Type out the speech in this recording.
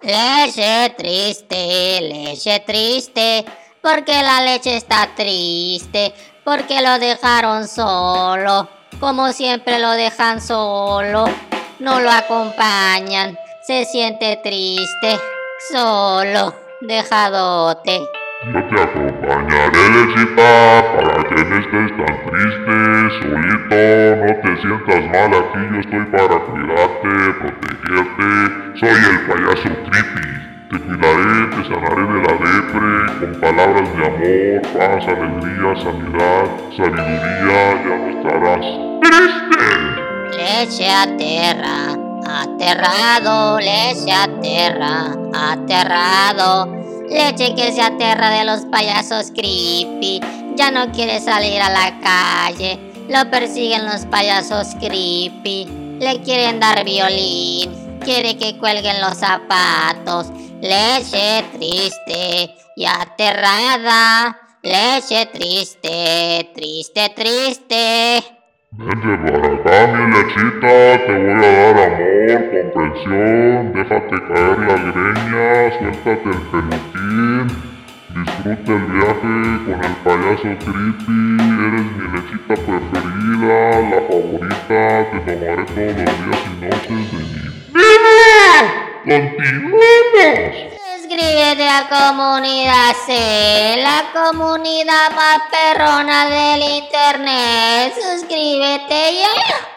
Leche triste, leche triste, porque la leche está triste, porque lo dejaron solo, como siempre lo dejan solo, no lo acompañan, se siente triste, solo, dejadote. Yo te acompañaré, lechita, para que no estés tan triste, solito, no te sientas mal, aquí yo estoy para cuidarte, protegerte, soy el payaso creepy, te cuidaré, te sanaré de la depre, con palabras de amor, paz, alegría, sanidad, sabiduría, ya no estarás triste. Leche aterra, aterrado, leche aterra, aterrado. Leche que se aterra de los payasos creepy. Ya no quiere salir a la calle. Lo persiguen los payasos creepy. Le quieren dar violín. Quiere que cuelguen los zapatos. Leche triste y aterrada. Leche triste, triste, triste. Vente para acá, mi lechita, te voy a dar amor, comprensión, déjate caer la greña, suéltate el peluquín, disfruta el viaje con el payaso creepy, eres mi lechita preferida, la favorita, te tomaré todos los días y noches de vida. ¡Continuemos! Suscríbete a Comunidad C, la comunidad más perrona del internet. Suscríbete ya.